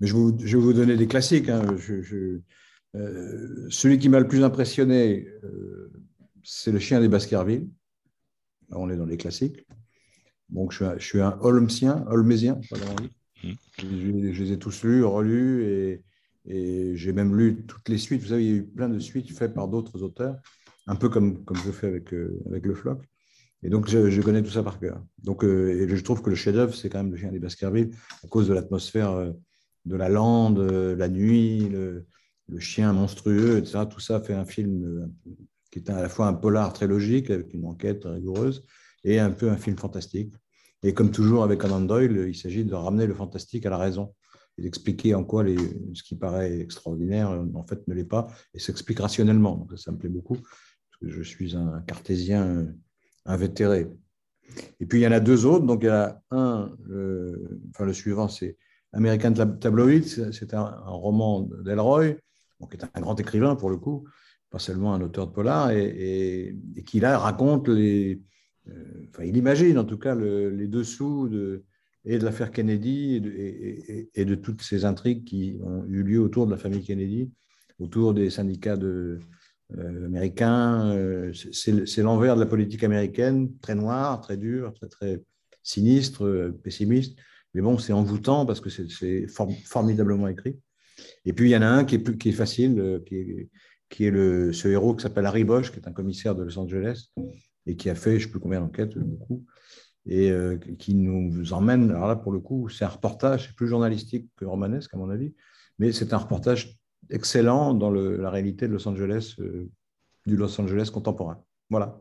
donner des classiques. Hein. celui qui m'a le plus impressionné, c'est le chien des Baskerville. Là, on est dans les classiques. Donc, je suis un, Holmesien, Holmésien, mmh. je, je, les ai tous lus, relus, et, et j'ai même lu toutes les suites. Vous savez, il y a eu plein de suites faites par d'autres auteurs, un peu comme, comme je fais avec, euh, avec Le Floc. Et donc, je, connais tout ça par cœur. Donc, euh, et je trouve que le chef-d'œuvre, c'est quand même le chien des Baskerville, à cause de l'atmosphère euh, de la lande, la nuit, le, chien monstrueux, etc. Tout ça fait un film qui est à la fois un polar très logique, avec une enquête rigoureuse, et un peu un film fantastique. Et comme toujours avec Conan Doyle, il s'agit de ramener le fantastique à la raison et d'expliquer en quoi ce qui paraît extraordinaire, en fait, ne l'est pas, et s'explique rationnellement. Donc, ça me plaît beaucoup, parce que je suis un cartésien invétéré. Et puis, il y en a deux autres. Donc, il y a un, enfin, le suivant, c'est American Tabloid. C'est un, roman d'Elroy, qui est un grand écrivain pour le coup, pas seulement un auteur de polar, et, qui là raconte les. Euh, enfin, il imagine en tout cas les dessous de, et de l'affaire Kennedy et de, toutes ces intrigues qui ont eu lieu autour de la famille Kennedy, autour des syndicats euh, américains. Euh, c'est l'envers de la politique américaine, très noir, très dur, très, très sinistre, pessimiste. Mais bon, c'est envoûtant parce que c'est formidablement écrit. Et puis, il y en a un qui est, plus, qui est facile, qui est, qui est le, ce héros qui s'appelle Harry Bosch, qui est un commissaire de Los Angeles et qui a fait, je ne sais plus combien d'enquêtes, beaucoup, et euh, qui nous emmène, alors là pour le coup, c'est un reportage, c'est plus journalistique que romanesque à mon avis, mais c'est un reportage excellent dans la réalité de Los Angeles, euh, du Los Angeles contemporain. Voilà.